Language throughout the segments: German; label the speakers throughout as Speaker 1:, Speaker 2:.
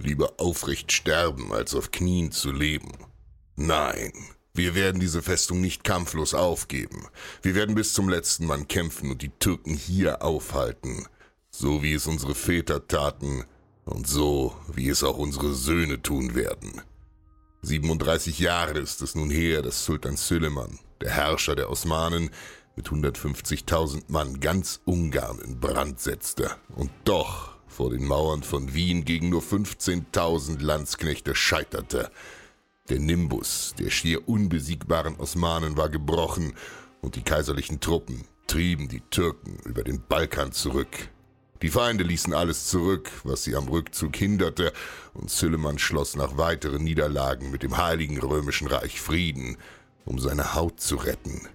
Speaker 1: Lieber aufrecht sterben, als auf Knien zu leben. Nein, wir werden diese Festung nicht kampflos aufgeben. Wir werden bis zum letzten Mann kämpfen und die Türken hier aufhalten. So wie es unsere Väter taten und so wie es auch unsere Söhne tun werden. 37 Jahre ist es nun her, dass Sultan Süleyman, der Herrscher der Osmanen, mit 150.000 Mann ganz Ungarn in Brand setzte und doch vor den Mauern von Wien gegen nur 15.000 Landsknechte scheiterte. Der Nimbus der schier unbesiegbaren Osmanen war gebrochen und die kaiserlichen Truppen trieben die Türken über den Balkan zurück. Die Feinde ließen alles zurück, was sie am Rückzug hinderte, und Süleyman schloss nach weiteren Niederlagen mit dem Heiligen Römischen Reich Frieden, um seine Haut zu retten.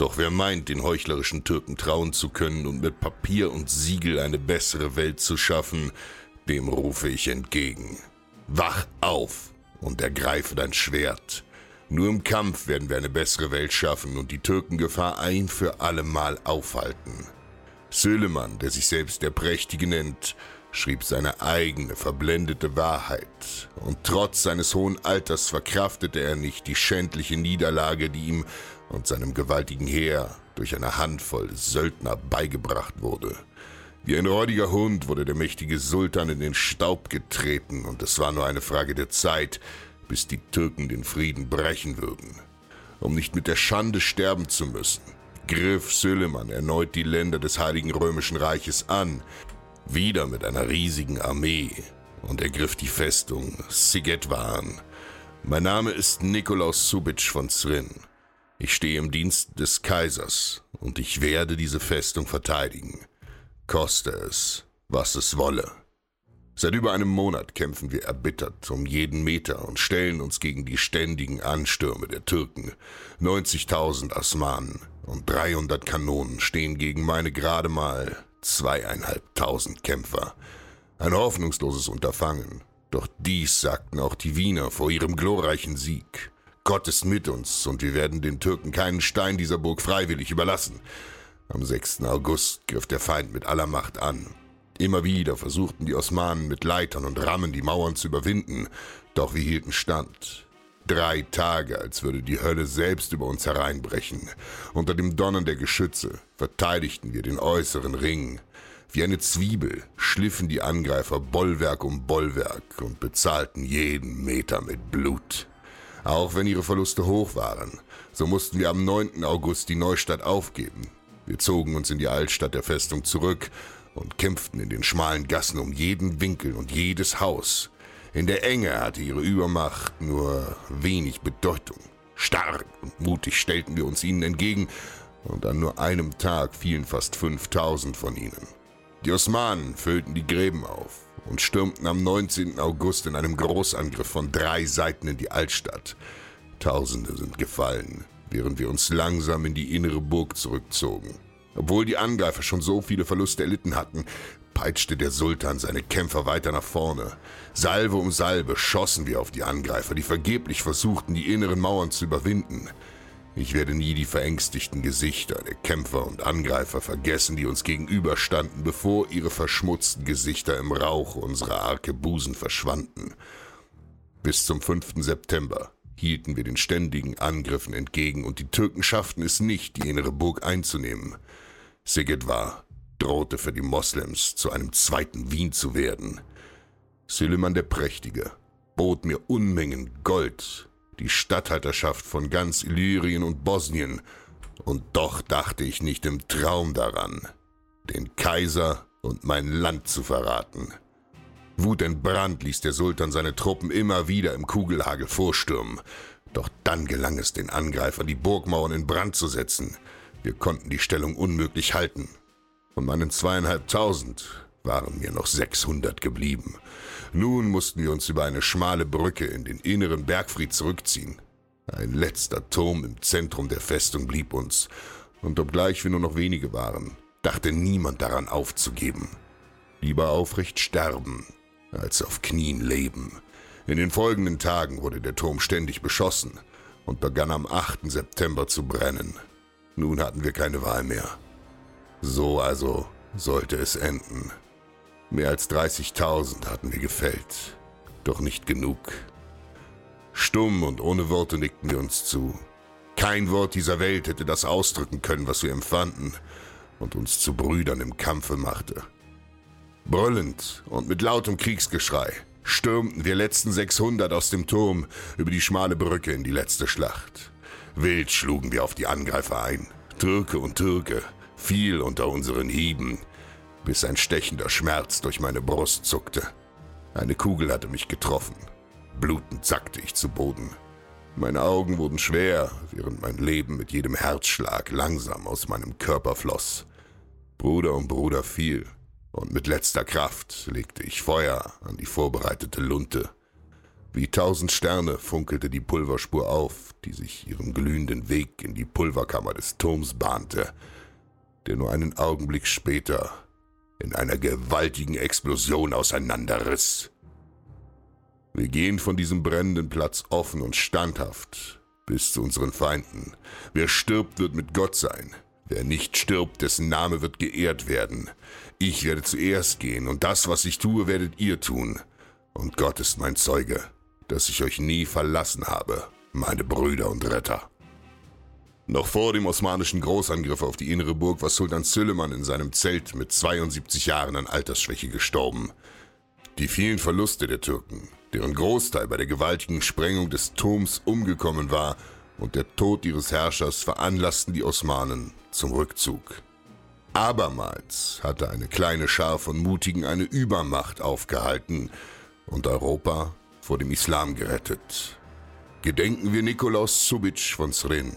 Speaker 1: Doch wer meint, den heuchlerischen Türken trauen zu können und mit Papier und Siegel eine bessere Welt zu schaffen, dem rufe ich entgegen. Wach auf und ergreife dein Schwert. Nur im Kampf werden wir eine bessere Welt schaffen und die Türkengefahr ein für allemal aufhalten. Süleyman, der sich selbst der Prächtige nennt, schrieb seine eigene verblendete Wahrheit, und trotz seines hohen Alters verkraftete er nicht die schändliche Niederlage, die ihm und seinem gewaltigen Heer durch eine Handvoll Söldner beigebracht wurde. Wie ein räudiger Hund wurde der mächtige Sultan in den Staub getreten, und es war nur eine Frage der Zeit, bis die Türken den Frieden brechen würden. Um nicht mit der Schande sterben zu müssen, griff Süleyman erneut die Länder des Heiligen Römischen Reiches an, wieder mit einer riesigen Armee, und er griff die Festung Sigetwa an. Mein Name ist Nikolaus Subic von Zrin. Ich stehe im Dienst des Kaisers und ich werde diese Festung verteidigen, koste es, was es wolle. Seit über einem Monat kämpfen wir erbittert um jeden Meter und stellen uns gegen die ständigen Anstürme der Türken. 90.000 Osmanen und 300 Kanonen stehen gegen meine gerade mal zweieinhalbtausend Kämpfer. Ein hoffnungsloses Unterfangen. Doch dies sagten auch die Wiener vor ihrem glorreichen Sieg. Gott ist mit uns und wir werden den Türken keinen Stein dieser Burg freiwillig überlassen. Am 6. August griff der Feind mit aller Macht an. Immer wieder versuchten die Osmanen mit Leitern und Rammen die Mauern zu überwinden, doch wir hielten stand. Drei Tage, als würde die Hölle selbst über uns hereinbrechen. Unter dem Donnern der Geschütze verteidigten wir den äußeren Ring. Wie eine Zwiebel schliffen die Angreifer Bollwerk um Bollwerk und bezahlten jeden Meter mit Blut. Auch wenn ihre Verluste hoch waren, so mussten wir am 9. August die Neustadt aufgeben. Wir zogen uns in die Altstadt der Festung zurück und kämpften in den schmalen Gassen um jeden Winkel und jedes Haus. In der Enge hatte ihre Übermacht nur wenig Bedeutung. Stark und mutig stellten wir uns ihnen entgegen, und an nur einem Tag fielen fast 5000 von ihnen. Die Osmanen füllten die Gräben auf und stürmten am 19. August in einem Großangriff von drei Seiten in die Altstadt. Tausende sind gefallen, während wir uns langsam in die innere Burg zurückzogen. Obwohl die Angreifer schon so viele Verluste erlitten hatten, peitschte der Sultan seine Kämpfer weiter nach vorne. Salve um Salve schossen wir auf die Angreifer, die vergeblich versuchten, die inneren Mauern zu überwinden. Ich werde nie die verängstigten Gesichter der Kämpfer und Angreifer vergessen, die uns gegenüberstanden, bevor ihre verschmutzten Gesichter im Rauch unserer Arkebusen verschwanden. Bis zum 5. September hielten wir den ständigen Angriffen entgegen und die Türken schafften es nicht, die innere Burg einzunehmen. Sigedwar drohte für die Moslems zu einem zweiten Wien zu werden. Süleyman der Prächtige bot mir Unmengen Gold, die Statthalterschaft von ganz Illyrien und Bosnien, und doch dachte ich nicht im Traum daran, den Kaiser und mein Land zu verraten. Wutentbrannt ließ der Sultan seine Truppen immer wieder im Kugelhagel vorstürmen, doch dann gelang es den Angreifern, die Burgmauern in Brand zu setzen. Wir konnten die Stellung unmöglich halten Von meinen zweieinhalbtausend waren mir noch sechshundert geblieben. Nun mussten wir uns über eine schmale Brücke in den inneren Bergfried zurückziehen. Ein letzter Turm im Zentrum der Festung blieb uns, und obgleich wir nur noch wenige waren, dachte niemand daran aufzugeben. Lieber aufrecht sterben, als auf Knien leben. In den folgenden Tagen wurde der Turm ständig beschossen und begann am 8. September zu brennen. Nun hatten wir keine Wahl mehr. So also sollte es enden. Mehr als 30.000 hatten wir gefällt, doch nicht genug. Stumm und ohne Worte nickten wir uns zu. Kein Wort dieser Welt hätte das ausdrücken können, was wir empfanden und uns zu Brüdern im Kampfe machte. Brüllend und mit lautem Kriegsgeschrei stürmten wir letzten 600 aus dem Turm über die schmale Brücke in die letzte Schlacht. Wild schlugen wir auf die Angreifer ein, Türke und Türke, viel unter unseren Hieben, bis ein stechender Schmerz durch meine Brust zuckte. Eine Kugel hatte mich getroffen. Blutend sackte ich zu Boden. Meine Augen wurden schwer, während mein Leben mit jedem Herzschlag langsam aus meinem Körper floss. Bruder um Bruder fiel, und mit letzter Kraft legte ich Feuer an die vorbereitete Lunte. Wie tausend Sterne funkelte die Pulverspur auf, die sich ihren glühenden Weg in die Pulverkammer des Turms bahnte, der nur einen Augenblick später in einer gewaltigen Explosion auseinanderriss. Wir gehen von diesem brennenden Platz offen und standhaft bis zu unseren Feinden. Wer stirbt, wird mit Gott sein. Wer nicht stirbt, dessen Name wird geehrt werden. Ich werde zuerst gehen, und das, was ich tue, werdet ihr tun. Und Gott ist mein Zeuge, dass ich euch nie verlassen habe, meine Brüder und Retter. Noch vor dem osmanischen Großangriff auf die innere Burg war Sultan Süleyman in seinem Zelt mit 72 Jahren an Altersschwäche gestorben. Die vielen Verluste der Türken, deren Großteil bei der gewaltigen Sprengung des Turms umgekommen war, und der Tod ihres Herrschers veranlassten die Osmanen zum Rückzug. Abermals hatte eine kleine Schar von Mutigen eine Übermacht aufgehalten und Europa vor dem Islam gerettet. Gedenken wir Nikolaus Subic von Srin